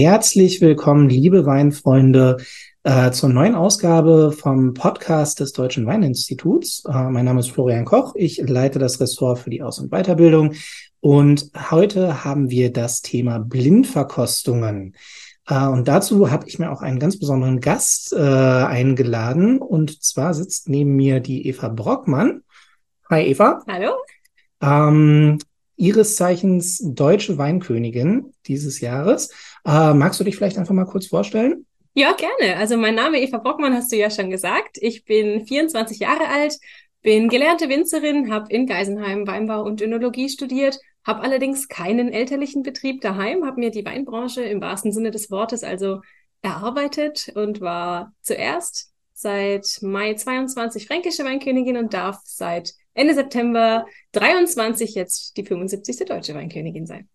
Herzlich willkommen, liebe Weinfreunde, äh, zur neuen Ausgabe vom Podcast des Deutschen Weininstituts. Äh, mein Name ist Florian Koch. Ich leite das Ressort für die Aus- und Weiterbildung. Und heute haben wir das Thema Blindverkostungen. Äh, und dazu habe ich mir auch einen ganz besonderen Gast äh, eingeladen. Und zwar sitzt neben mir die Eva Brockmann. Hi Eva. Hallo. Ähm, ihres Zeichens deutsche Weinkönigin dieses Jahres. Äh, magst du dich vielleicht einfach mal kurz vorstellen? Ja, gerne. Also mein Name Eva Brockmann hast du ja schon gesagt. Ich bin 24 Jahre alt, bin gelernte Winzerin, habe in Geisenheim Weinbau und Önologie studiert, habe allerdings keinen elterlichen Betrieb daheim, habe mir die Weinbranche im wahrsten Sinne des Wortes also erarbeitet und war zuerst seit Mai 22 fränkische Weinkönigin und darf seit Ende September 23 jetzt die 75. deutsche Weinkönigin sein.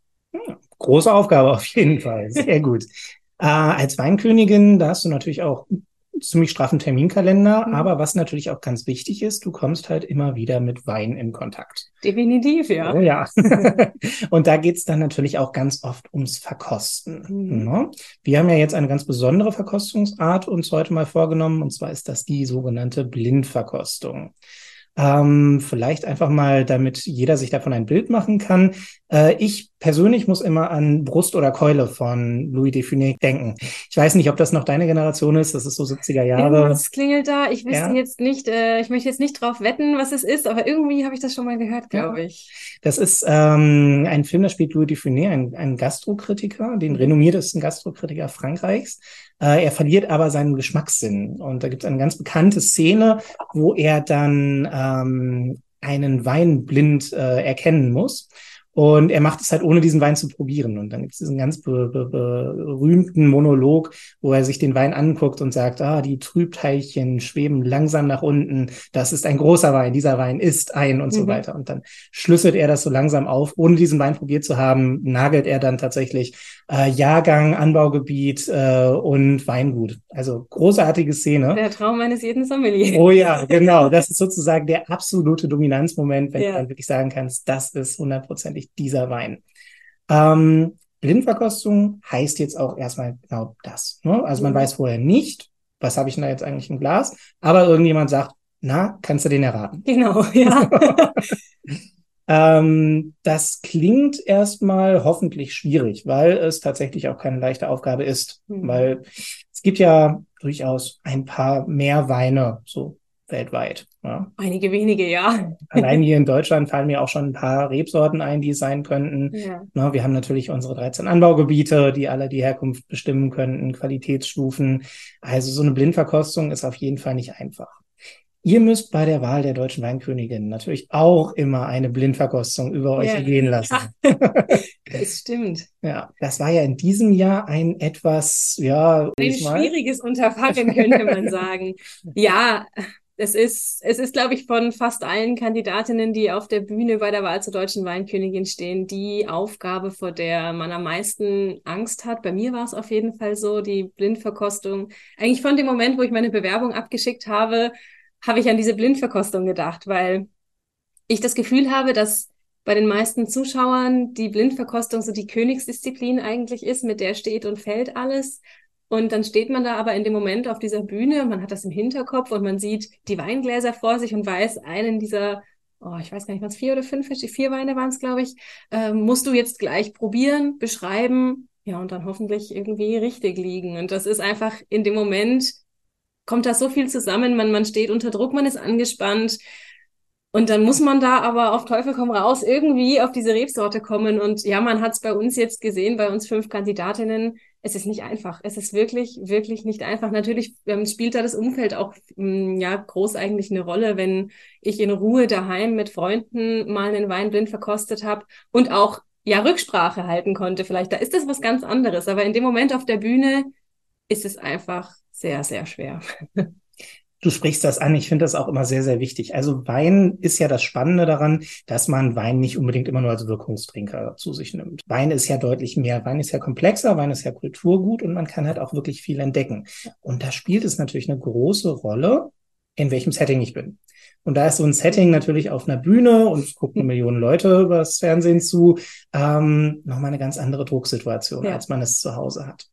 Große Aufgabe auf jeden Fall. Sehr gut. Äh, als Weinkönigin, da hast du natürlich auch ziemlich straffen Terminkalender, mhm. aber was natürlich auch ganz wichtig ist, du kommst halt immer wieder mit Wein in Kontakt. Definitiv, ja. Oh ja. und da geht's dann natürlich auch ganz oft ums Verkosten. Mhm. Ne? Wir haben ja jetzt eine ganz besondere Verkostungsart uns heute mal vorgenommen, und zwar ist das die sogenannte Blindverkostung. Ähm, vielleicht einfach mal, damit jeder sich davon ein Bild machen kann. Äh, ich persönlich muss immer an Brust oder Keule von Louis Define denken. Ich weiß nicht, ob das noch deine Generation ist. Das ist so 70er Jahre. Was klingelt da? Ich wüsste ja. jetzt nicht, äh, ich möchte jetzt nicht drauf wetten, was es ist, aber irgendwie habe ich das schon mal gehört, glaube ja. ich. Das ist ähm, ein Film, da spielt Louis Define, ein, ein Gastrokritiker, den renommiertesten Gastrokritiker Frankreichs. Äh, er verliert aber seinen Geschmackssinn. Und da gibt es eine ganz bekannte Szene, wo er dann ähm, einen Wein blind äh, erkennen muss. Und er macht es halt ohne diesen Wein zu probieren. Und dann gibt es diesen ganz be be berühmten Monolog, wo er sich den Wein anguckt und sagt, ah, die Trübteilchen schweben langsam nach unten. Das ist ein großer Wein. Dieser Wein ist ein und mhm. so weiter. Und dann schlüsselt er das so langsam auf. Ohne diesen Wein probiert zu haben, nagelt er dann tatsächlich äh, Jahrgang, Anbaugebiet äh, und Weingut. Also großartige Szene. Der Traum eines jeden Sommeliers. Oh ja, genau. Das ist sozusagen der absolute Dominanzmoment, wenn ja. du dann wirklich sagen kannst, das ist hundertprozentig wirklich dieser Wein. Ähm, Blindverkostung heißt jetzt auch erstmal genau das. Ne? Also man mhm. weiß vorher nicht, was habe ich denn da jetzt eigentlich im Glas, aber irgendjemand sagt, na, kannst du den erraten? Genau, ja. ähm, das klingt erstmal hoffentlich schwierig, weil es tatsächlich auch keine leichte Aufgabe ist, mhm. weil es gibt ja durchaus ein paar mehr Weine, so weltweit. Ja. Einige wenige, ja. Allein hier in Deutschland fallen mir auch schon ein paar Rebsorten ein, die es sein könnten. Ja. Na, wir haben natürlich unsere 13 Anbaugebiete, die alle die Herkunft bestimmen könnten, Qualitätsstufen. Also so eine Blindverkostung ist auf jeden Fall nicht einfach. Ihr müsst bei der Wahl der deutschen Weinkönigin natürlich auch immer eine Blindverkostung über euch ja. gehen lassen. das stimmt. Ja, das war ja in diesem Jahr ein etwas, ja, ein schwieriges Unterfangen, könnte man sagen. Ja, es ist, es ist, glaube ich, von fast allen Kandidatinnen, die auf der Bühne bei der Wahl zur deutschen Weinkönigin stehen, die Aufgabe, vor der man am meisten Angst hat. Bei mir war es auf jeden Fall so, die Blindverkostung. Eigentlich von dem Moment, wo ich meine Bewerbung abgeschickt habe, habe ich an diese Blindverkostung gedacht, weil ich das Gefühl habe, dass bei den meisten Zuschauern die Blindverkostung so die Königsdisziplin eigentlich ist, mit der steht und fällt alles. Und dann steht man da aber in dem Moment auf dieser Bühne, man hat das im Hinterkopf und man sieht die Weingläser vor sich und weiß, einen dieser, oh, ich weiß gar nicht, was vier oder fünf, vier Weine waren es, glaube ich, äh, musst du jetzt gleich probieren, beschreiben, ja, und dann hoffentlich irgendwie richtig liegen. Und das ist einfach in dem Moment, kommt da so viel zusammen, man, man steht unter Druck, man ist angespannt. Und dann muss man da aber auf Teufel komm raus irgendwie auf diese Rebsorte kommen. Und ja, man hat es bei uns jetzt gesehen, bei uns fünf Kandidatinnen, es ist nicht einfach. Es ist wirklich, wirklich nicht einfach. Natürlich ähm, spielt da das Umfeld auch ähm, ja groß eigentlich eine Rolle, wenn ich in Ruhe daheim mit Freunden mal einen Wein blind verkostet habe und auch ja Rücksprache halten konnte. Vielleicht da ist das was ganz anderes, aber in dem Moment auf der Bühne ist es einfach sehr, sehr schwer. Du sprichst das an. Ich finde das auch immer sehr, sehr wichtig. Also Wein ist ja das Spannende daran, dass man Wein nicht unbedingt immer nur als Wirkungstrinker zu sich nimmt. Wein ist ja deutlich mehr. Wein ist ja komplexer. Wein ist ja Kulturgut und man kann halt auch wirklich viel entdecken. Und da spielt es natürlich eine große Rolle, in welchem Setting ich bin. Und da ist so ein Setting natürlich auf einer Bühne und gucken Millionen Leute übers Fernsehen zu, ähm, nochmal eine ganz andere Drucksituation, ja. als man es zu Hause hat.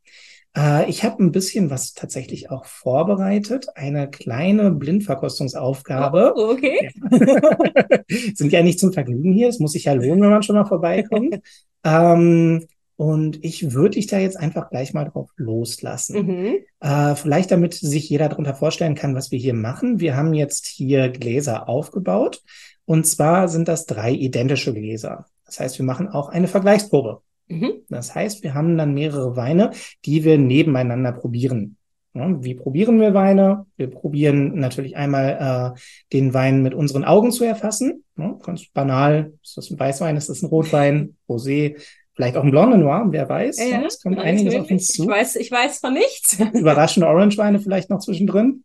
Äh, ich habe ein bisschen was tatsächlich auch vorbereitet, eine kleine Blindverkostungsaufgabe. Oh, okay. Sind ja nicht zum Vergnügen hier, es muss sich ja lohnen, wenn man schon mal vorbeikommt. ähm, und ich würde dich da jetzt einfach gleich mal drauf loslassen. Mhm. Äh, vielleicht damit sich jeder darunter vorstellen kann, was wir hier machen. Wir haben jetzt hier Gläser aufgebaut. Und zwar sind das drei identische Gläser. Das heißt, wir machen auch eine Vergleichsprobe. Mhm. Das heißt, wir haben dann mehrere Weine, die wir nebeneinander probieren. Ja, wie probieren wir Weine? Wir probieren natürlich einmal äh, den Wein mit unseren Augen zu erfassen. Ja, ganz banal. Ist das ein Weißwein? Ist das ein Rotwein? Rosé? Vielleicht auch ein Blonde Noir, wer weiß. Ja. Es kommt einiges auf uns zu. Ich weiß, ich weiß von nichts. Überraschende Orange-Weine vielleicht noch zwischendrin.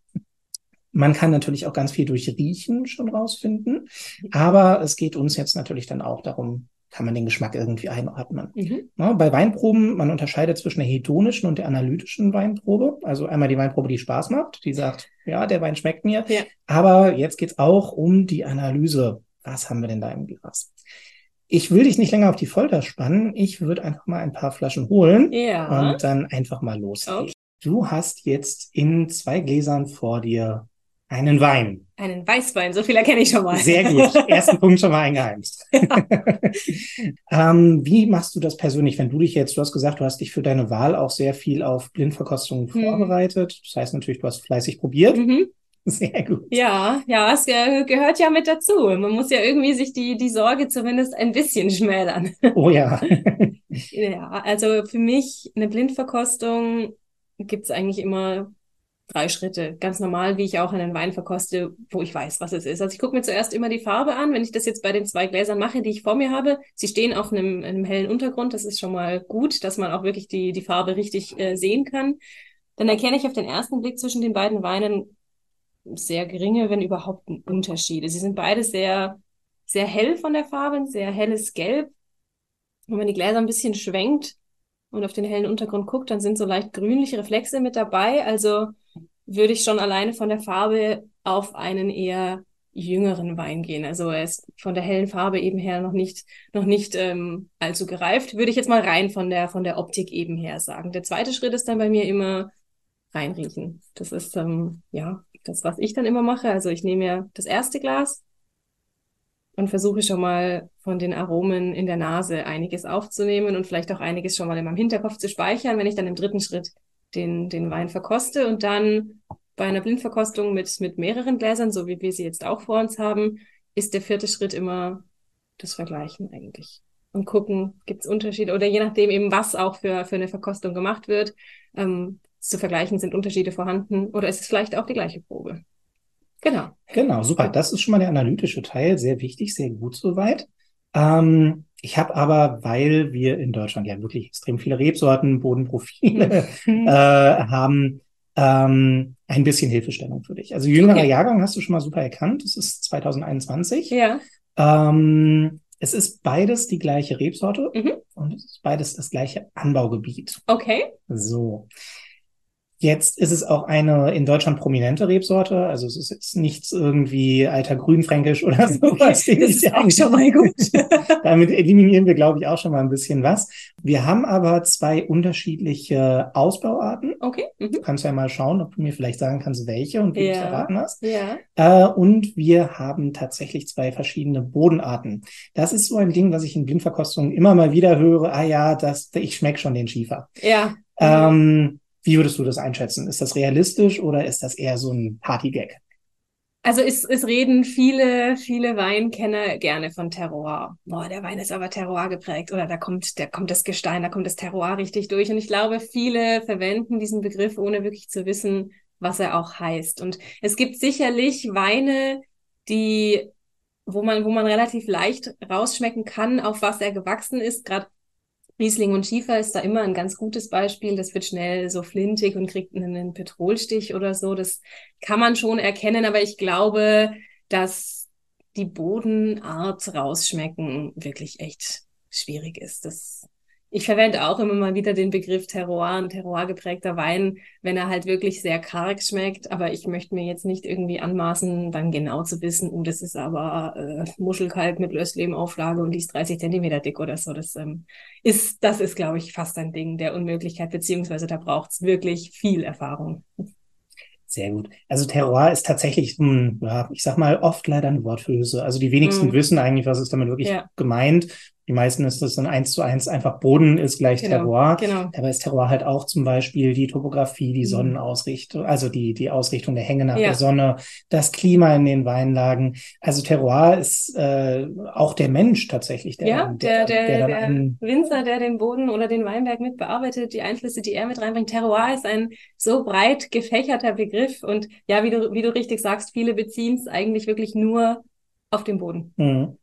Man kann natürlich auch ganz viel durch Riechen schon rausfinden. Aber es geht uns jetzt natürlich dann auch darum, kann man den Geschmack irgendwie einordnen. Mhm. Ja, bei Weinproben, man unterscheidet zwischen der hedonischen und der analytischen Weinprobe. Also einmal die Weinprobe, die Spaß macht, die sagt, ja, der Wein schmeckt mir. Ja. Aber jetzt geht's auch um die Analyse. Was haben wir denn da im Glas? ich will dich nicht länger auf die Folter spannen. Ich würde einfach mal ein paar Flaschen holen ja. und dann einfach mal losgehen. Okay. Du hast jetzt in zwei Gläsern vor dir einen Wein. Einen Weißwein, so viel erkenne ich schon mal. Sehr gut. Ersten Punkt schon mal eingeheimst. Ja. ähm, wie machst du das persönlich, wenn du dich jetzt, du hast gesagt, du hast dich für deine Wahl auch sehr viel auf Blindverkostungen hm. vorbereitet. Das heißt natürlich, du hast fleißig probiert. Mhm. Sehr gut. Ja, ja, es gehört ja mit dazu. Man muss ja irgendwie sich die, die Sorge zumindest ein bisschen schmälern. Oh ja. ja, also für mich eine Blindverkostung gibt's eigentlich immer drei Schritte. Ganz normal, wie ich auch einen Wein verkoste, wo ich weiß, was es ist. Also ich gucke mir zuerst immer die Farbe an. Wenn ich das jetzt bei den zwei Gläsern mache, die ich vor mir habe, sie stehen auf einem, einem hellen Untergrund. Das ist schon mal gut, dass man auch wirklich die, die Farbe richtig äh, sehen kann. Dann erkenne ich auf den ersten Blick zwischen den beiden Weinen sehr geringe, wenn überhaupt, Unterschiede. Sie sind beide sehr, sehr hell von der Farbe, sehr helles Gelb. Und wenn die Gläser ein bisschen schwenkt und auf den hellen Untergrund guckt, dann sind so leicht grünliche Reflexe mit dabei. Also würde ich schon alleine von der Farbe auf einen eher jüngeren Wein gehen. Also er ist von der hellen Farbe eben her noch nicht noch nicht ähm, allzu gereift. Würde ich jetzt mal rein von der von der Optik eben her sagen. Der zweite Schritt ist dann bei mir immer reinriechen. Das ist ähm, ja das, was ich dann immer mache. Also ich nehme mir das erste Glas und versuche schon mal von den Aromen in der Nase einiges aufzunehmen und vielleicht auch einiges schon mal in meinem Hinterkopf zu speichern, wenn ich dann im dritten Schritt den, den Wein verkoste und dann bei einer Blindverkostung mit, mit mehreren Gläsern, so wie wir sie jetzt auch vor uns haben, ist der vierte Schritt immer das Vergleichen eigentlich. Und gucken, gibt es Unterschiede oder je nachdem eben, was auch für, für eine Verkostung gemacht wird, ähm, zu vergleichen, sind Unterschiede vorhanden oder ist es vielleicht auch die gleiche Probe? Genau. Genau, super. Das ist schon mal der analytische Teil, sehr wichtig, sehr gut soweit. Ähm, ich habe aber, weil wir in Deutschland ja wirklich extrem viele Rebsorten, Bodenprofile äh, haben, ähm, ein bisschen Hilfestellung für dich. Also jüngerer okay. Jahrgang hast du schon mal super erkannt. Das ist 2021. Ja. Ähm, es ist beides die gleiche Rebsorte mhm. und es ist beides das gleiche Anbaugebiet. Okay. So. Jetzt ist es auch eine in Deutschland prominente Rebsorte. Also es ist jetzt nichts irgendwie alter Grünfränkisch oder sowas. Okay, das ist auch schon mal gut. Damit eliminieren wir, glaube ich, auch schon mal ein bisschen was. Wir haben aber zwei unterschiedliche Ausbauarten. Okay. Mhm. Du kannst ja mal schauen, ob du mir vielleicht sagen kannst, welche und wie ja. du es erraten hast. Ja. Äh, und wir haben tatsächlich zwei verschiedene Bodenarten. Das ist so ein Ding, was ich in Blindverkostungen immer mal wieder höre. Ah ja, das, ich schmecke schon den Schiefer. Ja. Ähm, wie würdest du das einschätzen? Ist das realistisch oder ist das eher so ein Partygag? Also es, es reden viele, viele Weinkenner gerne von Terroir. Boah, der Wein ist aber Terroir geprägt oder da kommt, da kommt das Gestein, da kommt das Terroir richtig durch. Und ich glaube, viele verwenden diesen Begriff, ohne wirklich zu wissen, was er auch heißt. Und es gibt sicherlich Weine, die, wo man, wo man relativ leicht rausschmecken kann, auf was er gewachsen ist. Gerade Riesling und Schiefer ist da immer ein ganz gutes Beispiel. Das wird schnell so flintig und kriegt einen Petrolstich oder so. Das kann man schon erkennen, aber ich glaube, dass die Bodenart rausschmecken wirklich echt schwierig ist. Das ich verwende auch immer mal wieder den Begriff Terroir, ein Terroir geprägter Wein, wenn er halt wirklich sehr karg schmeckt. Aber ich möchte mir jetzt nicht irgendwie anmaßen, dann genau zu wissen, oh, das ist aber äh, Muschelkalk mit Lösslehmauflage und die ist 30 Zentimeter dick oder so. Das ähm, ist, das ist, glaube ich, fast ein Ding der Unmöglichkeit, beziehungsweise da braucht es wirklich viel Erfahrung. Sehr gut. Also Terroir ist tatsächlich, ja, ich sag mal, oft leider ein Worthülse. Also die wenigsten mm. wissen eigentlich, was ist damit wirklich ja. gemeint. Die meisten ist das dann eins zu eins einfach Boden ist gleich genau, Terroir. Genau. Dabei ist Terroir halt auch zum Beispiel die Topografie, die mhm. Sonnenausrichtung, also die, die Ausrichtung der Hänge nach ja. der Sonne, das Klima in den Weinlagen. Also Terroir ist äh, auch der Mensch tatsächlich, der, ja, der, der, der, der, der einen, Winzer, der den Boden oder den Weinberg mit bearbeitet, die Einflüsse, die er mit reinbringt. Terroir ist ein so breit gefächerter Begriff und ja, wie du, wie du richtig sagst, viele beziehen es eigentlich wirklich nur auf den Boden. Mhm.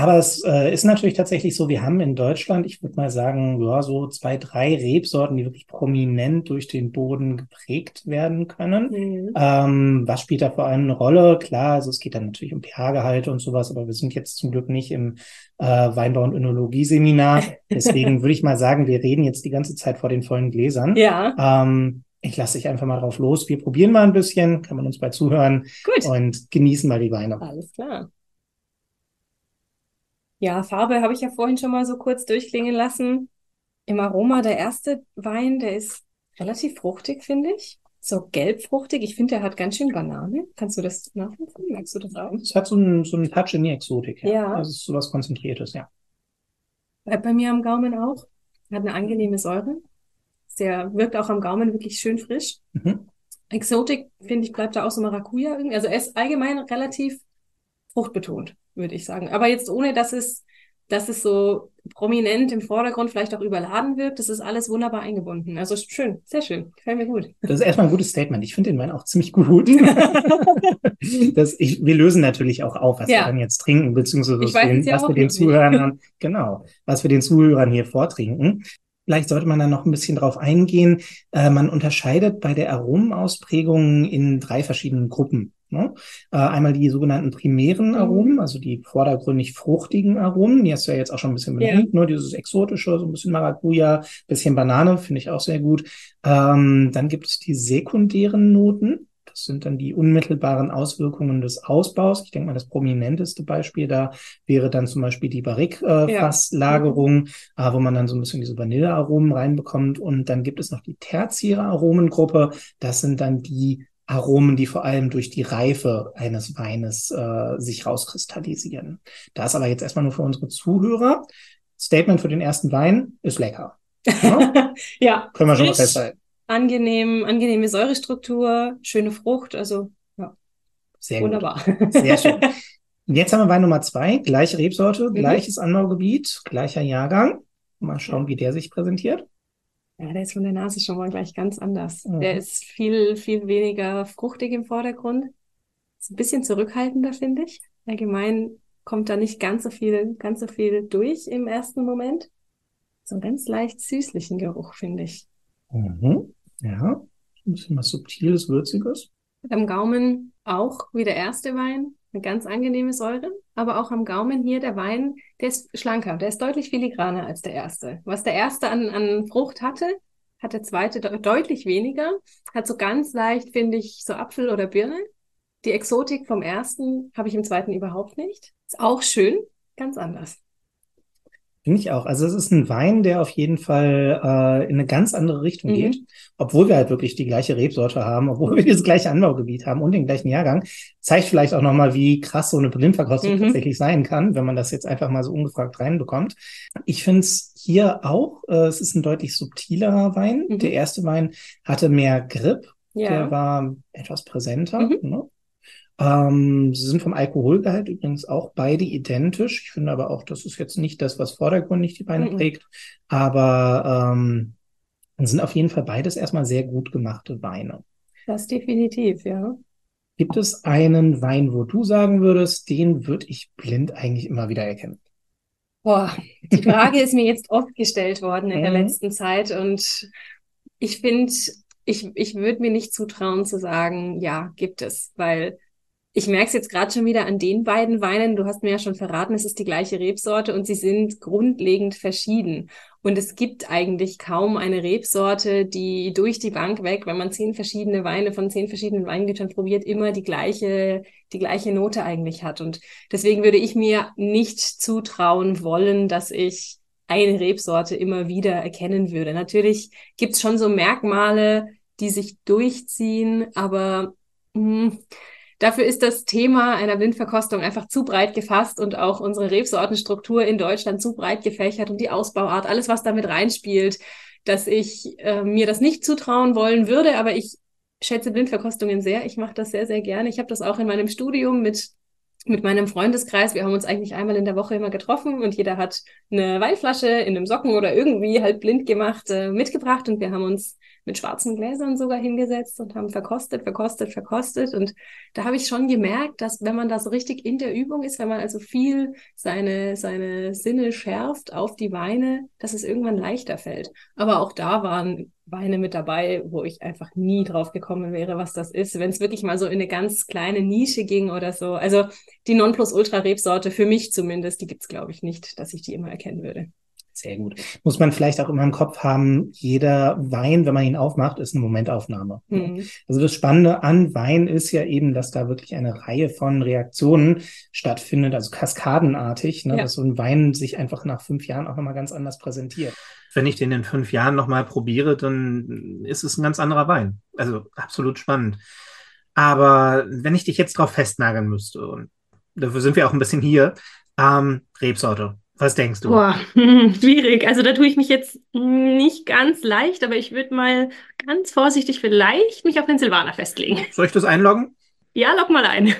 Aber es äh, ist natürlich tatsächlich so, wir haben in Deutschland, ich würde mal sagen, ja, so zwei, drei Rebsorten, die wirklich prominent durch den Boden geprägt werden können. Mhm. Ähm, was spielt da vor allem eine Rolle? Klar, also es geht dann natürlich um pH-Gehalte und sowas, aber wir sind jetzt zum Glück nicht im äh, Weinbau- und Önologie-Seminar. Deswegen würde ich mal sagen, wir reden jetzt die ganze Zeit vor den vollen Gläsern. Ja. Ähm, ich lasse dich einfach mal drauf los. Wir probieren mal ein bisschen, kann man uns bei zuhören Gut. und genießen mal die Weine. Alles klar. Ja, Farbe habe ich ja vorhin schon mal so kurz durchklingen lassen. Im Aroma der erste Wein, der ist relativ fruchtig, finde ich. So gelbfruchtig. Ich finde, der hat ganz schön Banane. Kannst du das nachvollziehen? Merkst du das auch? Es hat so einen, so einen Touch in die Exotik. Ja. ja. Ist so was Konzentriertes, ja. Bleibt bei mir am Gaumen auch. Hat eine angenehme Säure. Der wirkt auch am Gaumen wirklich schön frisch. Mhm. Exotik, finde ich, bleibt da auch so Maracuja irgendwie. Also er ist allgemein relativ fruchtbetont würde ich sagen. Aber jetzt ohne, dass es, dass es so prominent im Vordergrund vielleicht auch überladen wird. Das ist alles wunderbar eingebunden. Also schön, sehr schön. Gefällt mir gut. Das ist erstmal ein gutes Statement. Ich finde den Wein auch ziemlich gut. das, ich, wir lösen natürlich auch auf, was ja. wir dann jetzt trinken, beziehungsweise was, den, was wir den Zuhörern, genau, was wir den Zuhörern hier vortrinken. Vielleicht sollte man da noch ein bisschen drauf eingehen. Äh, man unterscheidet bei der Aromenausprägung in drei verschiedenen Gruppen. Ne? Äh, einmal die sogenannten primären mhm. Aromen, also die vordergründig fruchtigen Aromen, die hast du ja jetzt auch schon ein bisschen benannt, ja. ne? dieses exotische, so ein bisschen Maracuja, bisschen Banane, finde ich auch sehr gut. Ähm, dann gibt es die sekundären Noten. Das sind dann die unmittelbaren Auswirkungen des Ausbaus. Ich denke mal, das prominenteste Beispiel da wäre dann zum Beispiel die Barrique-Fasslagerung, äh, ja. äh, wo man dann so ein bisschen diese Vanillearomen reinbekommt. Und dann gibt es noch die tertiäre Aromengruppe. Das sind dann die Aromen, die vor allem durch die Reife eines Weines äh, sich rauskristallisieren. Da ist aber jetzt erstmal nur für unsere Zuhörer. Statement für den ersten Wein ist lecker. Ja, ja können wir schon mal festhalten. Angenehm, angenehme Säurestruktur, schöne Frucht, also ja, sehr wunderbar. Gut. Sehr schön. Jetzt haben wir Wein Nummer zwei, gleiche Rebsorte, mhm. gleiches Anbaugebiet, gleicher Jahrgang. Mal schauen, wie der sich präsentiert. Ja, der ist von der Nase schon mal gleich ganz anders. Mhm. Der ist viel, viel weniger fruchtig im Vordergrund. Ist ein bisschen zurückhaltender, finde ich. Allgemein kommt da nicht ganz so viel, ganz so viel durch im ersten Moment. So einen ganz leicht süßlichen Geruch, finde ich. Mhm. Ja, ein bisschen was Subtiles, Würziges. Am Gaumen auch wie der erste Wein eine ganz angenehme Säure, aber auch am Gaumen hier der Wein, der ist schlanker, der ist deutlich filigraner als der erste. Was der erste an, an Frucht hatte, hat der zweite de deutlich weniger, hat so ganz leicht, finde ich, so Apfel oder Birne. Die Exotik vom ersten habe ich im zweiten überhaupt nicht. Ist auch schön, ganz anders. Finde ich auch. Also es ist ein Wein, der auf jeden Fall äh, in eine ganz andere Richtung mhm. geht, obwohl wir halt wirklich die gleiche Rebsorte haben, obwohl wir das gleiche Anbaugebiet haben und den gleichen Jahrgang. Zeigt vielleicht auch nochmal, wie krass so eine Blindverkostung mhm. tatsächlich sein kann, wenn man das jetzt einfach mal so ungefragt reinbekommt. Ich finde es hier auch, äh, es ist ein deutlich subtilerer Wein. Mhm. Der erste Wein hatte mehr Grip, ja. der war etwas präsenter. Mhm. Ne? Ähm, sie sind vom Alkoholgehalt übrigens auch beide identisch. Ich finde aber auch, das ist jetzt nicht das, was vordergründig die Beine mhm. prägt. Aber ähm, sind auf jeden Fall beides erstmal sehr gut gemachte Weine. Das definitiv, ja. Gibt es einen Wein, wo du sagen würdest, den würde ich blind eigentlich immer wieder erkennen? Boah, die Frage ist mir jetzt oft gestellt worden in mhm. der letzten Zeit und ich finde, ich, ich würde mir nicht zutrauen zu sagen, ja, gibt es, weil ich merke es jetzt gerade schon wieder an den beiden Weinen. Du hast mir ja schon verraten, es ist die gleiche Rebsorte und sie sind grundlegend verschieden. Und es gibt eigentlich kaum eine Rebsorte, die durch die Bank weg, wenn man zehn verschiedene Weine von zehn verschiedenen Weingütern probiert, immer die gleiche, die gleiche Note eigentlich hat. Und deswegen würde ich mir nicht zutrauen wollen, dass ich eine Rebsorte immer wieder erkennen würde. Natürlich gibt's schon so Merkmale, die sich durchziehen, aber mh, hm, Dafür ist das Thema einer Blindverkostung einfach zu breit gefasst und auch unsere Rebsortenstruktur in Deutschland zu breit gefächert und die Ausbauart, alles, was damit reinspielt, dass ich äh, mir das nicht zutrauen wollen würde, aber ich schätze Blindverkostungen sehr. Ich mache das sehr, sehr gerne. Ich habe das auch in meinem Studium mit mit meinem Freundeskreis. Wir haben uns eigentlich einmal in der Woche immer getroffen und jeder hat eine Weinflasche in einem Socken oder irgendwie halt blind gemacht äh, mitgebracht und wir haben uns mit schwarzen Gläsern sogar hingesetzt und haben verkostet, verkostet, verkostet. Und da habe ich schon gemerkt, dass wenn man da so richtig in der Übung ist, wenn man also viel seine, seine Sinne schärft auf die Weine, dass es irgendwann leichter fällt. Aber auch da waren Weine mit dabei, wo ich einfach nie drauf gekommen wäre, was das ist, wenn es wirklich mal so in eine ganz kleine Nische ging oder so. Also die Nonplusultra-Rebsorte, für mich zumindest, die gibt's glaube ich, nicht, dass ich die immer erkennen würde. Sehr gut. Muss man vielleicht auch immer im Kopf haben, jeder Wein, wenn man ihn aufmacht, ist eine Momentaufnahme. Mhm. Also das Spannende an Wein ist ja eben, dass da wirklich eine Reihe von Reaktionen stattfindet, also kaskadenartig, ne, ja. dass so ein Wein sich einfach nach fünf Jahren auch nochmal ganz anders präsentiert. Wenn ich den in fünf Jahren nochmal probiere, dann ist es ein ganz anderer Wein. Also absolut spannend. Aber wenn ich dich jetzt drauf festnageln müsste, und dafür sind wir auch ein bisschen hier, ähm, Rebsorte. Was denkst du? Boah, schwierig. Also da tue ich mich jetzt nicht ganz leicht, aber ich würde mal ganz vorsichtig vielleicht mich auf den Silvaner festlegen. Soll ich das einloggen? Ja, log mal ein.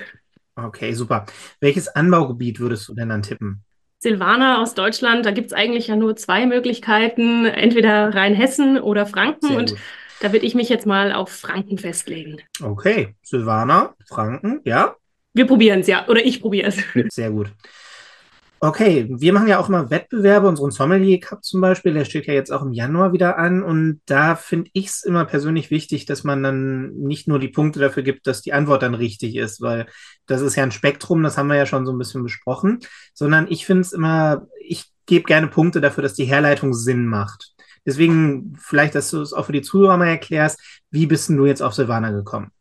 Okay, super. Welches Anbaugebiet würdest du denn dann tippen? Silvaner aus Deutschland, da gibt es eigentlich ja nur zwei Möglichkeiten, entweder Rheinhessen oder Franken. Sehr und gut. da würde ich mich jetzt mal auf Franken festlegen. Okay, Silvaner, Franken, ja? Wir probieren es, ja. Oder ich probiere es. Sehr gut. Okay, wir machen ja auch immer Wettbewerbe, unseren Sommelier Cup zum Beispiel, der steht ja jetzt auch im Januar wieder an und da finde ich es immer persönlich wichtig, dass man dann nicht nur die Punkte dafür gibt, dass die Antwort dann richtig ist, weil das ist ja ein Spektrum, das haben wir ja schon so ein bisschen besprochen, sondern ich finde es immer, ich gebe gerne Punkte dafür, dass die Herleitung Sinn macht. Deswegen vielleicht, dass du es auch für die Zuhörer mal erklärst, wie bist denn du jetzt auf Silvana gekommen?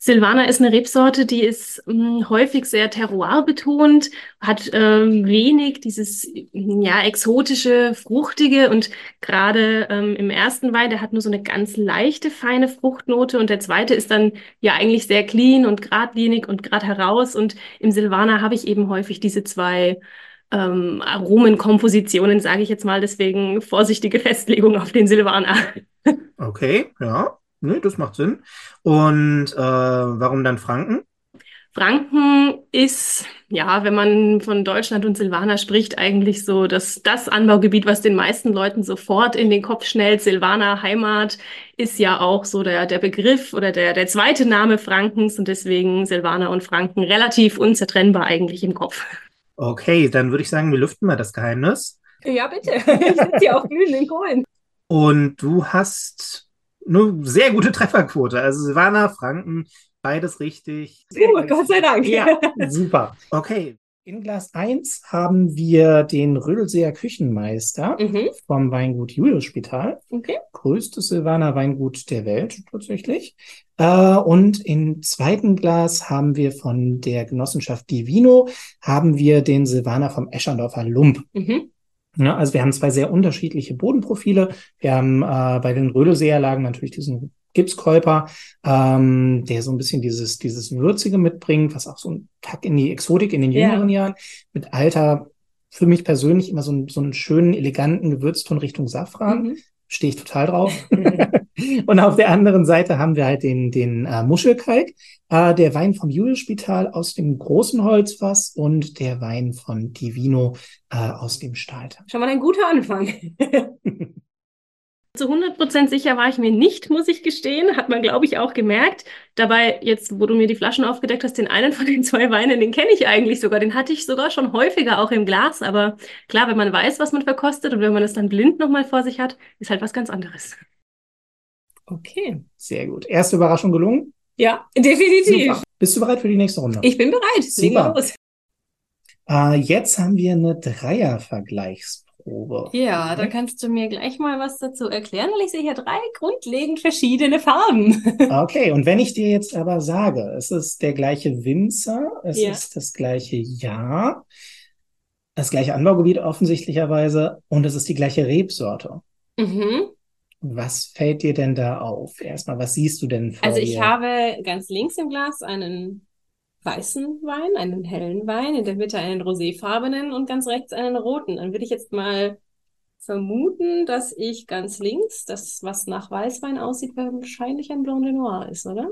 Silvaner ist eine Rebsorte, die ist mh, hm, häufig sehr terroirbetont, hat ähm, wenig dieses ja exotische, fruchtige und gerade ähm, im ersten Wein, der hat nur so eine ganz leichte, feine Fruchtnote und der zweite ist dann ja eigentlich sehr clean und geradlinig und grad heraus und im Silvaner habe ich eben häufig diese zwei ähm, Aromenkompositionen, sage ich jetzt mal, deswegen vorsichtige Festlegung auf den Silvaner. Okay, ja. Nee, das macht Sinn. Und äh, warum dann Franken? Franken ist, ja, wenn man von Deutschland und Silvaner spricht, eigentlich so das, das Anbaugebiet, was den meisten Leuten sofort in den Kopf schnellt. Silvaner Heimat ist ja auch so der, der Begriff oder der, der zweite Name Frankens und deswegen Silvaner und Franken relativ unzertrennbar eigentlich im Kopf. Okay, dann würde ich sagen, wir lüften mal das Geheimnis. Ja, bitte. Ich sitze hier auf glühenden Kohlen. Und du hast eine sehr gute Trefferquote. Also Silvana, Franken, beides richtig. Oh, Gott sei Dank. Ja, super. Okay. In Glas 1 haben wir den Rödelseer Küchenmeister mhm. vom Weingut Julius Spital. Okay. Größtes Silvaner Weingut der Welt tatsächlich. Äh, und im zweiten Glas haben wir von der Genossenschaft Divino haben wir den Silvaner vom Escherdorfer Lump. Mhm. Ja, also wir haben zwei sehr unterschiedliche Bodenprofile. Wir haben äh, bei den Rödelseerlagen natürlich diesen Gipskäuper, ähm, der so ein bisschen dieses, dieses Würzige mitbringt, was auch so ein Tack in die Exotik in den jüngeren ja. Jahren mit Alter für mich persönlich immer so, ein, so einen schönen, eleganten Gewürzton Richtung Safran. Mhm. Stehe ich total drauf. Und auf der anderen Seite haben wir halt den, den äh, Muschelkalk, äh, der Wein vom Julius-Spital aus dem großen Holzfass und der Wein von Divino äh, aus dem Stahltank. Schon mal ein guter Anfang. Zu 100% sicher war ich mir nicht, muss ich gestehen. Hat man, glaube ich, auch gemerkt. Dabei, jetzt, wo du mir die Flaschen aufgedeckt hast, den einen von den zwei Weinen, den kenne ich eigentlich sogar. Den hatte ich sogar schon häufiger auch im Glas. Aber klar, wenn man weiß, was man verkostet und wenn man es dann blind nochmal vor sich hat, ist halt was ganz anderes. Okay, sehr gut. Erste Überraschung gelungen? Ja, definitiv. Super. Bist du bereit für die nächste Runde? Ich bin bereit. Wir Super. los. Äh, jetzt haben wir eine Dreier-Vergleichsprobe. Ja, da kannst du mir gleich mal was dazu erklären, weil ich sehe hier drei grundlegend verschiedene Farben. Okay, und wenn ich dir jetzt aber sage, es ist der gleiche Winzer, es Ja. ist das gleiche Jahr, das gleiche Anbaugebiet offensichtlicherweise und es ist die gleiche Rebsorte. Mhm. Was fällt dir denn da auf? Erstmal, was siehst du denn vor Also ich dir? habe ganz links im Glas einen weißen Wein, einen hellen Wein, in der Mitte einen roséfarbenen und ganz rechts einen roten. Dann würde ich jetzt mal vermuten, dass ich ganz links, das, was nach Weißwein aussieht, wahrscheinlich ein Blanc de Noir ist, oder?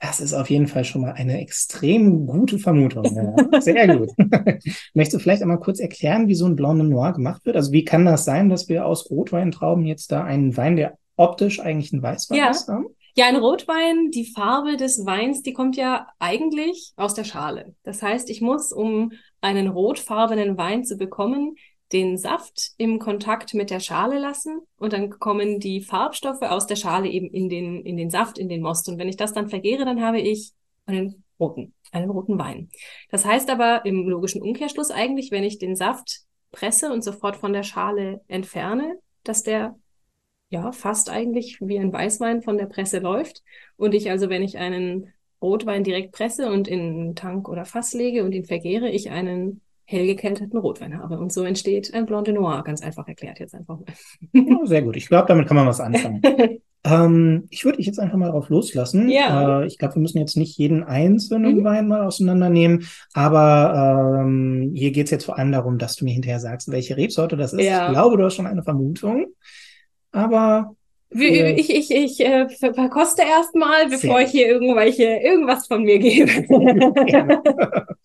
Das ist auf jeden Fall schon mal eine extrem gute Vermutung. Ja, sehr gut. Möchtest du vielleicht einmal kurz erklären, wie so ein Blanc de Noir gemacht wird? Also wie kann das sein, dass wir aus Rotweintrauben jetzt da einen Wein, der optisch eigentlich ein Weißwein Ja. ist, haben? Ja, ein Rotwein, die Farbe des Weins, die kommt ja eigentlich aus der Schale. Das heißt, ich muss, um einen rotfarbenen Wein zu bekommen, den Saft im Kontakt mit der Schale lassen und dann kommen die Farbstoffe aus der Schale eben in den, in den Saft, in den Most. Und wenn ich das dann vergehre, dann habe ich einen roten, einen roten Wein. Das heißt aber im logischen Umkehrschluss eigentlich, wenn ich den Saft presse und sofort von der Schale entferne, dass der ja, fast eigentlich wie ein Weißwein von der Presse läuft. Und ich also, wenn ich einen Rotwein direkt presse und in einen Tank oder Fass lege und ihn vergehre, ich einen hell gekelterten Rotwein habe. Und so entsteht ein Blanc de Noir, ganz einfach erklärt jetzt einfach mal. Oh, sehr gut. Ich glaube, damit kann man was anfangen. Ähm, ich würde dich jetzt einfach mal drauf loslassen. Ja. Äh, ich glaube, wir müssen jetzt nicht jeden einzelnen Mhm. Wein mal auseinandernehmen, aber ähm, hier geht es jetzt vor allem darum, dass du mir hinterher sagst, welche Rebsorte das ist. Ja. Ich glaube, du hast schon eine Vermutung, aber Wie, Ja. ich ich, ich äh, ver- verkoste erstmal, bevor Sehr ich hier irgendwelche, irgendwas von mir gebe.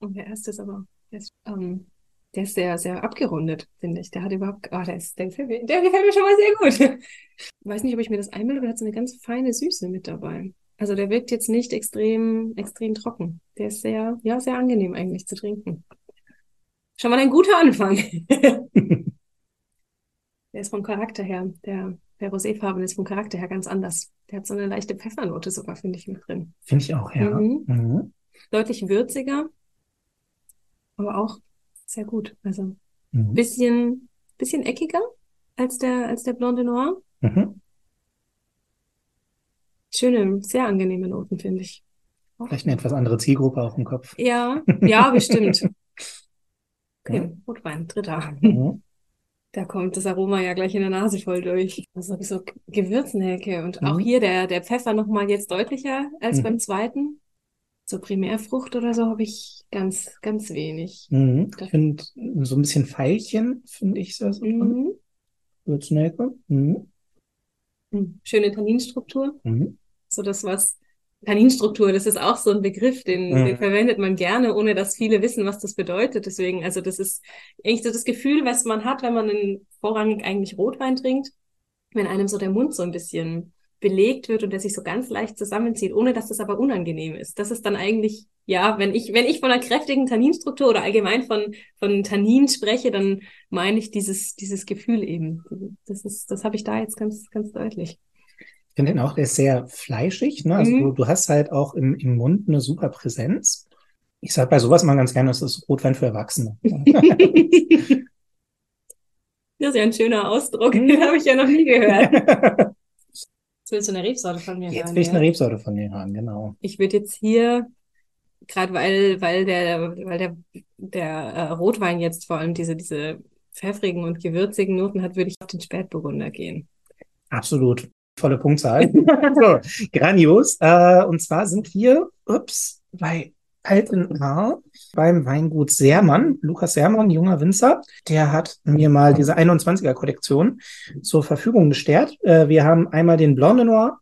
Und der erste ist aber, der ist, ähm, der ist sehr, sehr abgerundet, finde ich. Der hat überhaupt, ah, der ist, der gefällt mir, der gefällt mir schon mal sehr gut. Weiß nicht, ob ich mir das einbilde, aber der hat so eine ganz feine Süße mit dabei. Also der wirkt jetzt nicht extrem, extrem trocken. Der ist sehr, ja, sehr angenehm eigentlich zu trinken. Schon mal ein guter Anfang. Der ist vom Charakter her, der, der Roséfarben ist vom Charakter her ganz anders. Der hat so eine leichte Pfeffernote sogar, finde ich, mit drin. Finde ich auch, ja. Mhm. Mhm. Deutlich würziger, aber auch sehr gut. Also Mhm. bisschen, bisschen eckiger als der, als der Blanc de Noir. Mhm. Schöne, sehr angenehme Noten, finde ich. Vielleicht eine etwas andere Zielgruppe auch im Kopf. Ja, ja, bestimmt. Ja. Okay, Rotwein, dritter. Mhm. Da kommt das Aroma ja gleich in der Nase voll durch. Also so Gewürznelke und auch Mhm. hier der, der Pfeffer nochmal jetzt deutlicher als Mhm. beim zweiten. So Primärfrucht oder so habe ich ganz, ganz wenig. Mhm. Ich finde so ein bisschen Veilchen, finde ich so. Mhm. Würznelke. Mhm. Mhm. Schöne Tanninstruktur. Mhm. So das, was Tanninstruktur, das ist auch so ein Begriff, den, Mhm. den verwendet man gerne, ohne dass viele wissen, was das bedeutet. Deswegen, also das ist eigentlich so das Gefühl, was man hat, wenn man einen vorrangig eigentlich Rotwein trinkt, wenn einem so der Mund so ein bisschen belegt wird und der sich so ganz leicht zusammenzieht, ohne dass das aber unangenehm ist. Das ist dann eigentlich, ja, wenn ich, wenn ich von einer kräftigen Tanninstruktur oder allgemein von, von Tannin spreche, dann meine ich dieses, dieses Gefühl eben. Das ist, das habe ich da jetzt ganz, ganz deutlich. Ich finde den auch, der ist sehr fleischig. Ne? Also Mhm. du, du hast halt auch im, im Mund eine super Präsenz. Ich sage bei sowas mal ganz gerne, das ist Rotwein für Erwachsene. Das ist ja ein schöner Ausdruck, Mhm. den habe ich ja noch nie gehört. Jetzt willst du eine Rebsorte von mir Jetzt hören, will ich ja? eine Rebsorte von dir hören, genau. Ich würde jetzt hier, gerade weil, weil der, weil der, der äh, Rotwein jetzt vor allem diese, diese pfeffrigen und gewürzigen Noten hat, würde ich auf den Spätburgunder gehen. Absolut. Volle Punktzahl. so, grandios. Äh, und zwar sind wir, ups, bei Alten Haar beim Weingut Sermann. Lukas Sermann, junger Winzer, der hat mir mal diese 21er Kollektion zur Verfügung gestellt. Äh, wir haben einmal den Blanc de Noir,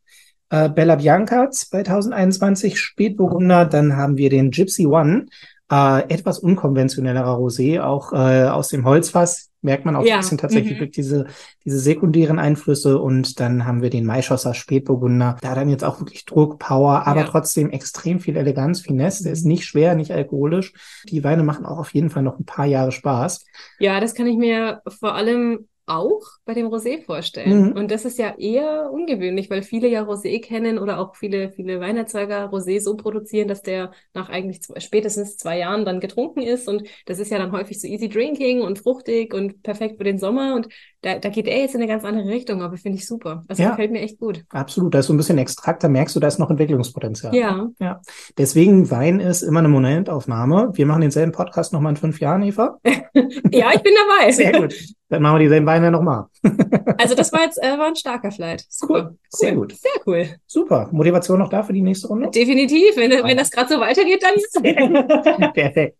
äh, Bella Bianca 2021 Spätburgunder, dann haben wir den Gypsy One, äh, etwas unkonventionellerer Rosé, auch äh, aus dem Holzfass. Merkt man auch Ja, ein bisschen tatsächlich mhm. diese, diese sekundären Einflüsse. Und dann haben wir den Maischosser Spätburgunder. Da dann jetzt auch wirklich Druck, Power, aber Ja. trotzdem extrem viel Eleganz, Finesse. Der Mhm. ist nicht schwer, nicht alkoholisch. Die Weine machen auch auf jeden Fall noch ein paar Jahre Spaß. Ja, das kann ich mir vor allem auch bei dem Rosé vorstellen. Mhm. Und das ist ja eher ungewöhnlich, weil viele ja Rosé kennen oder auch viele, viele Weinerzeuger Rosé so produzieren, dass der nach eigentlich zwei, spätestens zwei Jahren dann getrunken ist. Und das ist ja dann häufig so easy drinking und fruchtig und perfekt für den Sommer. Und da, da geht er jetzt in eine ganz andere Richtung, aber finde ich super. Also ja, gefällt mir echt gut. Absolut. Da ist so ein bisschen Extrakt, da merkst du, da ist noch Entwicklungspotenzial. Ja. Ja. Deswegen Wein ist immer eine Momentaufnahme. Wir machen denselben Podcast nochmal in fünf Jahren, Eva. ja, ich bin dabei. Sehr gut. Dann machen wir dieselben Weine nochmal. also das war jetzt äh, war ein starker Flight. Super. Cool. cool. Sehr gut. Sehr cool. Super. Motivation noch da für die nächste Runde? Definitiv. Wenn, wenn das gerade so weitergeht, dann Perfekt.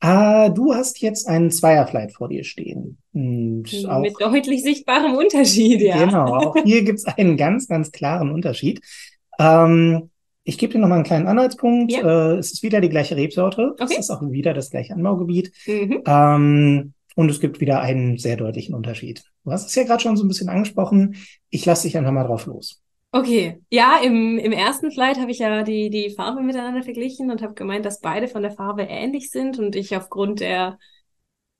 Ah, du hast jetzt einen Zweierflight vor dir stehen. Und auch, Mit deutlich sichtbarem Unterschied, ja. Genau, auch hier gibt es einen ganz, ganz klaren Unterschied. Ähm, ich gebe dir noch mal einen kleinen Anhaltspunkt. Ja. Äh, es ist wieder die gleiche Rebsorte. Okay. Es ist auch wieder das gleiche Anbaugebiet. Mhm. Ähm, und es gibt wieder einen sehr deutlichen Unterschied. Du hast es ja gerade schon so ein bisschen angesprochen. Ich lasse dich einfach mal drauf los. Okay, ja, im, im ersten Flight habe ich ja die, die Farbe miteinander verglichen und habe gemeint, dass beide von der Farbe ähnlich sind und ich aufgrund der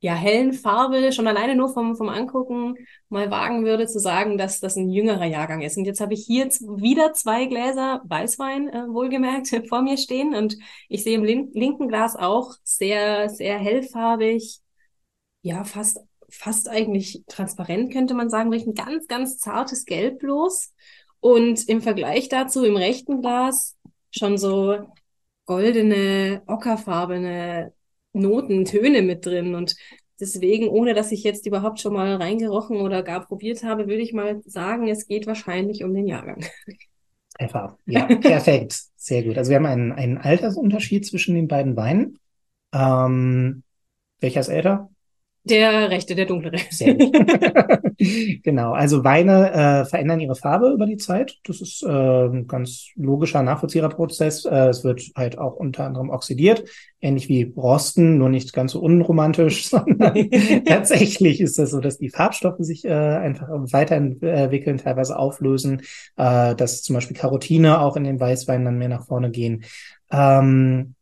ja, hellen Farbe schon alleine nur vom, vom Angucken mal wagen würde zu sagen, dass das ein jüngerer Jahrgang ist. Und jetzt habe ich hier wieder zwei Gläser Weißwein äh, wohlgemerkt vor mir stehen und ich sehe im lin linken Glas auch sehr, sehr hellfarbig, ja, fast, fast eigentlich transparent könnte man sagen, riecht ein ganz, ganz zartes Gelb bloß. Und im Vergleich dazu im rechten Glas schon so goldene, ockerfarbene Noten, Töne mit drin. Und deswegen, ohne dass ich jetzt überhaupt schon mal reingerochen oder gar probiert habe, würde ich mal sagen, es geht wahrscheinlich um den Jahrgang. Einfach. Ja, perfekt. Sehr gut. Also wir haben einen, einen Altersunterschied zwischen den beiden Weinen. Ähm, welcher ist älter? Der rechte, der dunklere. Genau, also Weine äh, verändern ihre Farbe über die Zeit. Das ist äh, ein ganz logischer, nachvollziehbarer Prozess. Äh, es wird halt auch unter anderem oxidiert, ähnlich wie Rosten, nur nicht ganz so unromantisch, sondern tatsächlich ist es so, dass die Farbstoffe sich äh, einfach weiterentwickeln, teilweise auflösen, äh, dass zum Beispiel Karotine auch in den Weißweinen dann mehr nach vorne gehen. Ähm,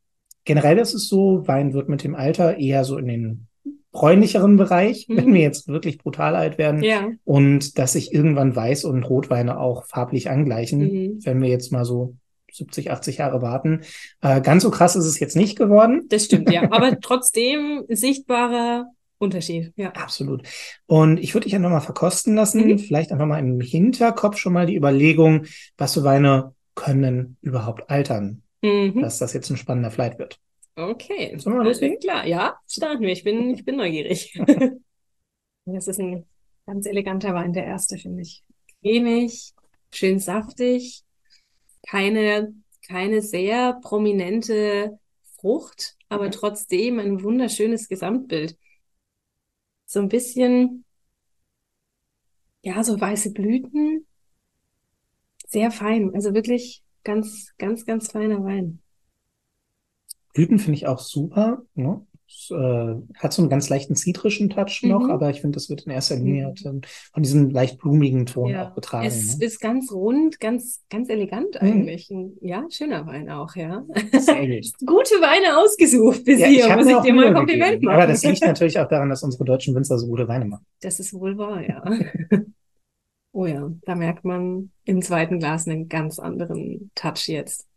generell ist es so, Wein wird mit dem Alter eher so in den bräunlicheren Bereich, mhm. wenn wir jetzt wirklich brutal alt werden. Ja. Und dass sich irgendwann Weiß- und Rotweine auch farblich angleichen, mhm. wenn wir jetzt mal so 70, 80 Jahre warten. Äh, ganz so krass ist es jetzt nicht geworden. Das stimmt, ja. Aber trotzdem sichtbarer Unterschied, ja. Absolut. Und ich würde dich einfach mal verkosten lassen, mhm. vielleicht einfach mal im Hinterkopf schon mal die Überlegung, was für Weine können überhaupt altern, mhm. dass das jetzt ein spannender Flight wird. Okay. Sollen wir loslegen? Klar, ja, starten wir. Ich bin, ich bin neugierig. das ist ein ganz eleganter Wein, der erste, finde ich. Cremig, schön saftig, keine, keine sehr prominente Frucht, aber trotzdem ein wunderschönes Gesamtbild. So ein bisschen, ja, so weiße Blüten, sehr fein, also wirklich ganz, ganz, ganz feiner Wein. Blüten finde ich auch super. Ne? Es, äh, hat so einen ganz leichten zitrischen Touch noch, mhm. aber ich finde, das wird in erster Linie mhm. von diesem leicht blumigen Ton ja. auch getragen. Es ne? ist ganz rund, ganz, ganz elegant mhm. eigentlich. Mhm. Ja, schöner Wein auch, ja. Gute Weine ausgesucht bis ja, hier, ich muss ich dir mal ein Kompliment gegeben. machen. Aber das liegt natürlich auch daran, dass unsere deutschen Winzer so gute Weine machen. Das ist wohl wahr, ja. oh ja, da merkt man im zweiten Glas einen ganz anderen Touch jetzt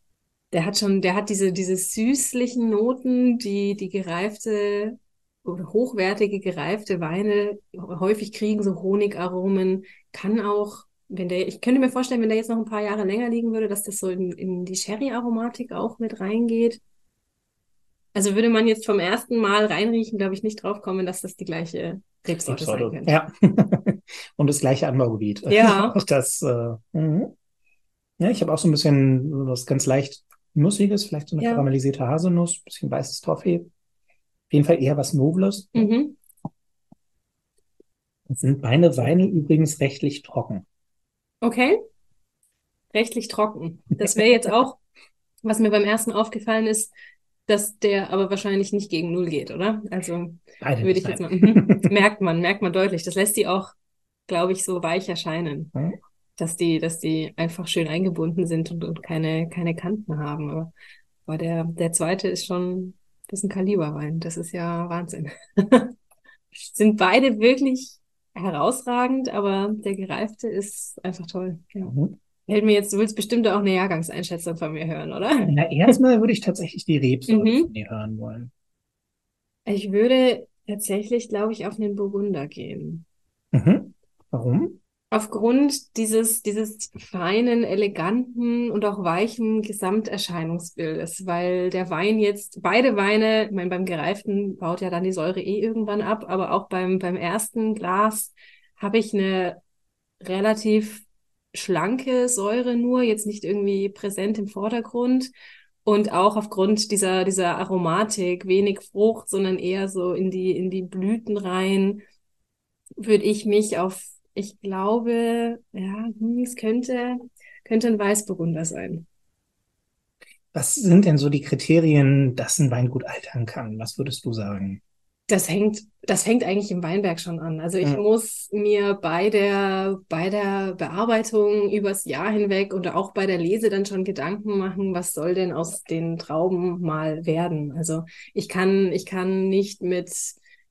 der hat schon, der hat diese, diese süßlichen Noten, die die gereifte oder hochwertige gereifte Weine häufig kriegen, so Honigaromen, kann auch, wenn der, ich könnte mir vorstellen, wenn der jetzt noch ein paar Jahre länger liegen würde, dass das so in, in die Sherry-Aromatik auch mit reingeht. Also würde man jetzt vom ersten Mal reinriechen, glaube ich, nicht drauf kommen, dass das die gleiche Rebsorte sein könnte. Ja. Und das gleiche Anbaugebiet. Ja. das, äh, mhm. ja, ich habe auch so ein bisschen was ganz leicht Nussiges, vielleicht so eine ja. karamellisierte Haselnuss, bisschen weißes Toffee. Auf jeden Fall eher was Nobles. Mhm. Sind meine Weine übrigens rechtlich trocken. Okay. Rechtlich trocken. Das wäre jetzt auch, was mir beim ersten aufgefallen ist, dass der aber wahrscheinlich nicht gegen Null geht, oder? Also Beide würde ich jetzt mal. Mhm. merkt man, merkt man deutlich. Das lässt die auch, glaube ich, so weich erscheinen. Mhm dass die, dass die einfach schön eingebunden sind und, und keine, keine Kanten haben. Aber, aber der, der zweite ist schon, das ist ein Kaliberwein. Das ist ja Wahnsinn. sind beide wirklich herausragend, aber der gereifte ist einfach toll. Ja. Mhm. Hält mir jetzt, du willst bestimmt auch eine Jahrgangseinschätzung von mir hören, oder? Ja, erstmal würde ich tatsächlich die Rebsorte mhm. von dir hören wollen. Ich würde tatsächlich, glaube ich, auf einen Burgunder gehen. Mhm. Warum? Aufgrund dieses, dieses feinen, eleganten und auch weichen Gesamterscheinungsbildes, weil der Wein jetzt, beide Weine, ich meine, beim Gereiften baut ja dann die Säure eh irgendwann ab, aber auch beim, beim ersten Glas habe ich eine relativ schlanke Säure nur, jetzt nicht irgendwie präsent im Vordergrund. Und auch aufgrund dieser, dieser Aromatik, wenig Frucht, sondern eher so in die, in die Blüten rein, würde ich mich auf ich glaube, ja, hm, es könnte, könnte ein Weißburgunder sein. Was sind denn so die Kriterien, dass ein Wein gut altern kann? Was würdest du sagen? Das hängt, das fängt eigentlich im Weinberg schon an. Also ich ja. muss mir bei der, bei der Bearbeitung übers Jahr hinweg oder auch bei der Lese dann schon Gedanken machen, was soll denn aus den Trauben mal werden? Also ich kann, ich kann nicht mit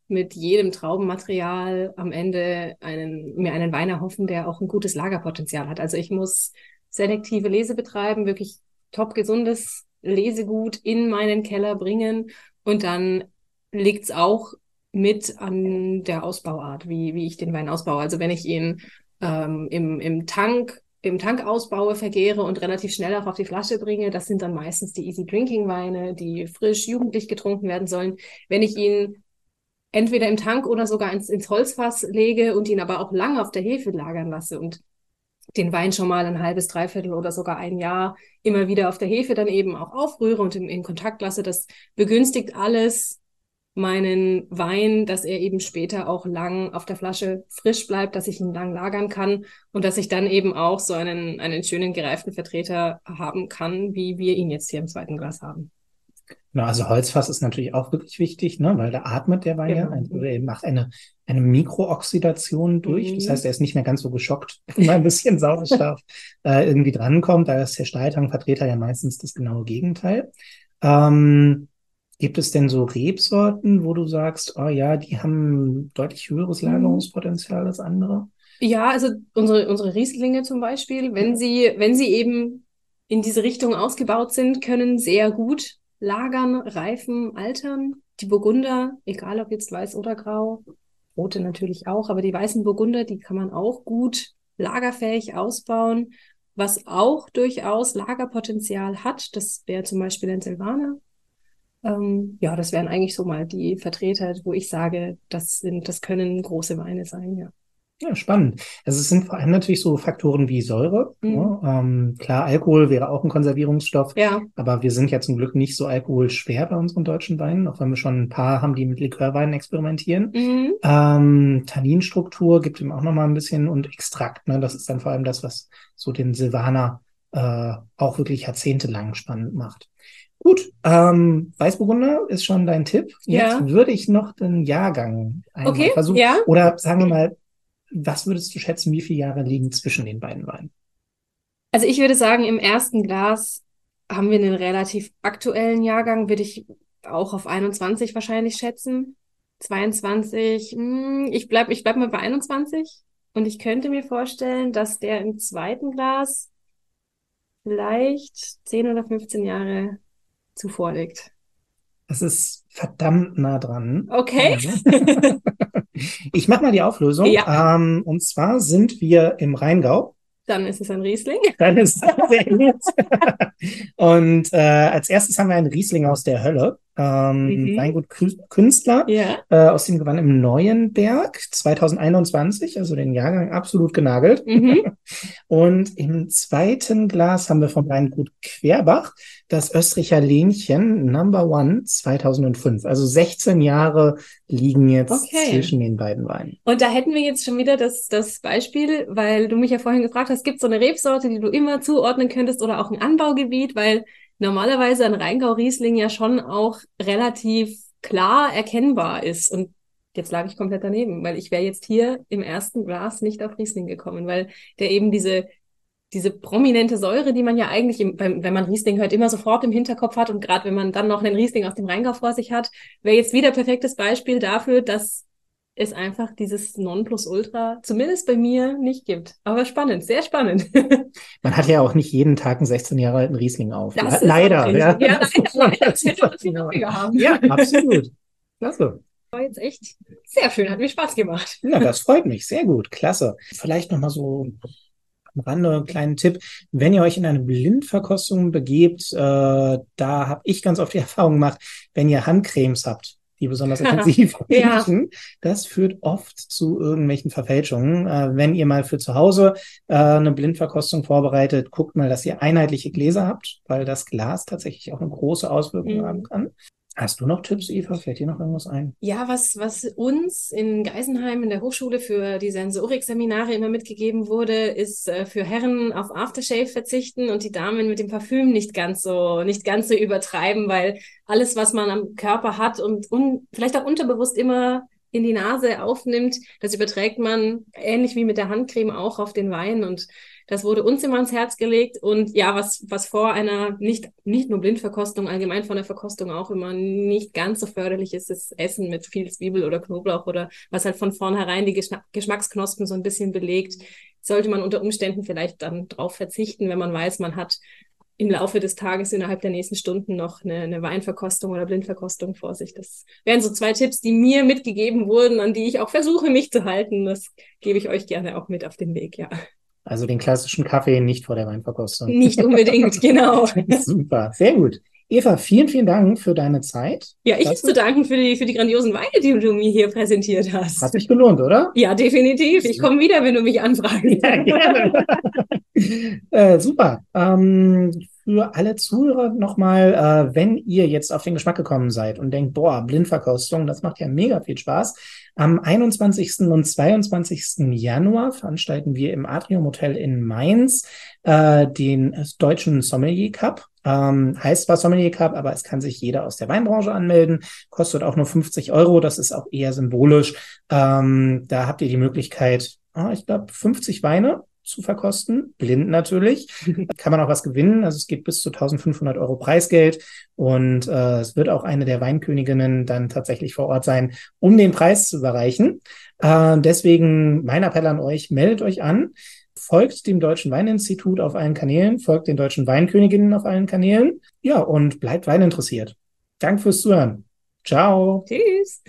mit jedem Traubenmaterial am Ende einen, mir einen Wein erhoffen, der auch ein gutes Lagerpotenzial hat. Also ich muss selektive Lese betreiben, wirklich top gesundes Lesegut in meinen Keller bringen und dann liegt's auch mit an der Ausbauart, wie, wie ich den Wein ausbaue. Also wenn ich ihn ähm, im, im Tank im Tank ausbaue, vergehre und relativ schnell auch auf die Flasche bringe. Das sind dann meistens die Easy Drinking Weine, die frisch jugendlich getrunken werden sollen. Wenn ich ihn entweder im Tank oder sogar ins, ins Holzfass lege und ihn aber auch lange auf der Hefe lagern lasse und den Wein schon mal ein halbes, dreiviertel oder sogar ein Jahr immer wieder auf der Hefe dann eben auch aufrühre und in, in Kontakt lasse. Das begünstigt alles meinen Wein, dass er eben später auch lang auf der Flasche frisch bleibt, dass ich ihn lang lagern kann und dass ich dann eben auch so einen, einen schönen gereiften Vertreter haben kann, wie wir ihn jetzt hier im zweiten Glas haben. Genau, also Holzfass ist natürlich auch wirklich wichtig, ne, weil da atmet der Wein ja, also er macht eine, eine Mikrooxidation durch. Mhm. Das heißt, er ist nicht mehr ganz so geschockt, wenn ein bisschen Sauerstoff äh, irgendwie drankommt. Da ist der Steiltangvertreter ja meistens das genaue Gegenteil. Ähm, gibt es denn so Rebsorten, wo du sagst, oh ja, die haben deutlich höheres mhm. Lagerungspotenzial als andere? Ja, also unsere, unsere Rieslinge zum Beispiel, wenn sie, wenn sie eben in diese Richtung ausgebaut sind, können sehr gut lagern, reifen, altern. Die Burgunder, egal ob jetzt weiß oder grau, rote natürlich auch, aber die weißen Burgunder, die kann man auch gut lagerfähig ausbauen. Was auch durchaus Lagerpotenzial hat, das wäre zum Beispiel ein Silvaner. Ähm, ja, das wären eigentlich so mal die Vertreter, wo ich sage, das sind, das können große Weine sein, ja. Ja, spannend. Also es sind vor allem natürlich so Faktoren wie Säure. Mhm. Ja, ähm, klar, Alkohol wäre auch ein Konservierungsstoff, ja. aber wir sind ja zum Glück nicht so alkoholschwer bei unseren deutschen Weinen, auch wenn wir schon ein paar haben, die mit Likörweinen experimentieren. Mhm. Ähm, Tanninstruktur gibt ihm auch nochmal ein bisschen und Extrakt. Ne? Das ist dann vor allem das, was so den Silvaner äh, auch wirklich jahrzehntelang spannend macht. Gut, ähm, Weißburgunder ist schon dein Tipp. Jetzt ja. würde ich noch den Jahrgang einmal okay, versuchen. Ja. Oder sagen wir mal, was würdest du schätzen, wie viele Jahre liegen zwischen den beiden Weinen? Also ich würde sagen, im ersten Glas haben wir einen relativ aktuellen Jahrgang, würde ich auch auf 21 wahrscheinlich schätzen. 22, hm, ich bleib, ich bleib mal bei 21. Und ich könnte mir vorstellen, dass der im zweiten Glas vielleicht 10 oder 15 Jahre zuvor liegt. Das ist verdammt nah dran. Okay. ich mache mal die Auflösung. Ja. Ähm, und zwar sind wir im Rheingau. Dann ist es ein Riesling. Dann ist es sehr gut. und äh, als erstes haben wir einen Riesling aus der Hölle. Ähm, mhm. Weingut Künstler ja. äh, aus dem Gewann im Neuenberg 2021, also den Jahrgang absolut genagelt. Mhm. und im zweiten Glas haben wir vom Weingut Querbach das Österreicher Lähnchen Number One 2005. Also 16 Jahre liegen jetzt okay. zwischen den beiden Weinen. Und da hätten wir jetzt schon wieder das, das Beispiel, weil du mich ja vorhin gefragt hast, gibt es so eine Rebsorte, die du immer zuordnen könntest oder auch ein Anbaugebiet, weil normalerweise ein Rheingau-Riesling ja schon auch relativ klar erkennbar ist. Und jetzt lag ich komplett daneben, weil ich wäre jetzt hier im ersten Glas nicht auf Riesling gekommen, weil der eben diese diese prominente Säure, die man ja eigentlich, im, wenn man Riesling hört, immer sofort im Hinterkopf hat und gerade wenn man dann noch einen Riesling aus dem Rheingau vor sich hat, wäre jetzt wieder perfektes Beispiel dafür, dass es einfach dieses Nonplusultra, zumindest bei mir, nicht gibt. Aber spannend, sehr spannend. Man hat ja auch nicht jeden Tag einen 16 Jahre alten Riesling auf. Das leider. Ja, ja das leider. Das haben. Ja, absolut. Klasse. War jetzt echt sehr schön, hat mir Spaß gemacht. Ja, das freut mich. Sehr gut. Klasse. Vielleicht nochmal so am Rande einen kleinen Tipp. Wenn ihr euch in eine Blindverkostung begebt, äh, da habe ich ganz oft die Erfahrung gemacht, wenn ihr Handcremes habt, die besonders intensiv Ja. riechen, das führt oft zu irgendwelchen Verfälschungen. Äh, wenn ihr mal für zu Hause äh, eine Blindverkostung vorbereitet, guckt mal, dass ihr einheitliche Gläser habt, weil das Glas tatsächlich auch eine große Auswirkung Mhm. haben kann. Hast du noch Tipps, Eva? Fällt dir noch irgendwas ein? Ja, was, was uns in Geisenheim in der Hochschule für die Sensorik-Seminare immer mitgegeben wurde, ist äh, für Herren auf Aftershave verzichten und die Damen mit dem Parfüm nicht ganz so, nicht ganz so übertreiben, weil alles, was man am Körper hat und un, vielleicht auch unterbewusst immer in die Nase aufnimmt, das überträgt man ähnlich wie mit der Handcreme auch auf den Wein und das wurde uns immer ans Herz gelegt und ja, was, was vor einer nicht, nicht nur Blindverkostung, allgemein von der Verkostung auch immer nicht ganz so förderlich ist, ist Essen mit viel Zwiebel oder Knoblauch oder was halt von vornherein die Geschma Geschmacksknospen so ein bisschen belegt. Sollte man unter Umständen vielleicht dann drauf verzichten, wenn man weiß, man hat im Laufe des Tages innerhalb der nächsten Stunden noch eine, eine Weinverkostung oder Blindverkostung vor sich. Das wären so zwei Tipps, die mir mitgegeben wurden, an die ich auch versuche, mich zu halten. Das gebe ich euch gerne auch mit auf den Weg, ja. Also den klassischen Kaffee nicht vor der Weinverkostung. Nicht unbedingt, genau. Super, sehr gut. Eva, vielen, vielen Dank für deine Zeit. Ja, ich habe zu danken für die, für die grandiosen Weine, die du mir hier präsentiert Hat hast. sich gelohnt, oder? Ja, definitiv. Ich komme wieder, wenn du mich anfragst. Ja, gerne. äh, super. Ähm, für alle Zuhörer nochmal, äh, wenn ihr jetzt auf den Geschmack gekommen seid und denkt, boah, Blindverkostung, das macht ja mega viel Spaß. Am 21. und 22. Januar veranstalten wir im Atrium Hotel in Mainz äh, den deutschen Sommelier Cup. Ähm, heißt zwar Sommelier Cup, aber es kann sich jeder aus der Weinbranche anmelden. Kostet auch nur 50 Euro. Das ist auch eher symbolisch. Ähm, da habt ihr die Möglichkeit, ah, ich glaube, 50 Weine zu verkosten, blind natürlich. Kann man auch was gewinnen. Also es geht bis zu 1500 Euro Preisgeld und äh, es wird auch eine der Weinköniginnen dann tatsächlich vor Ort sein, um den Preis zu überreichen. Äh, deswegen mein Appell an euch, meldet euch an, folgt dem Deutschen Weininstitut auf allen Kanälen, folgt den Deutschen Weinköniginnen auf allen Kanälen. Ja, und bleibt weininteressiert. Danke fürs Zuhören. Ciao. Tschüss.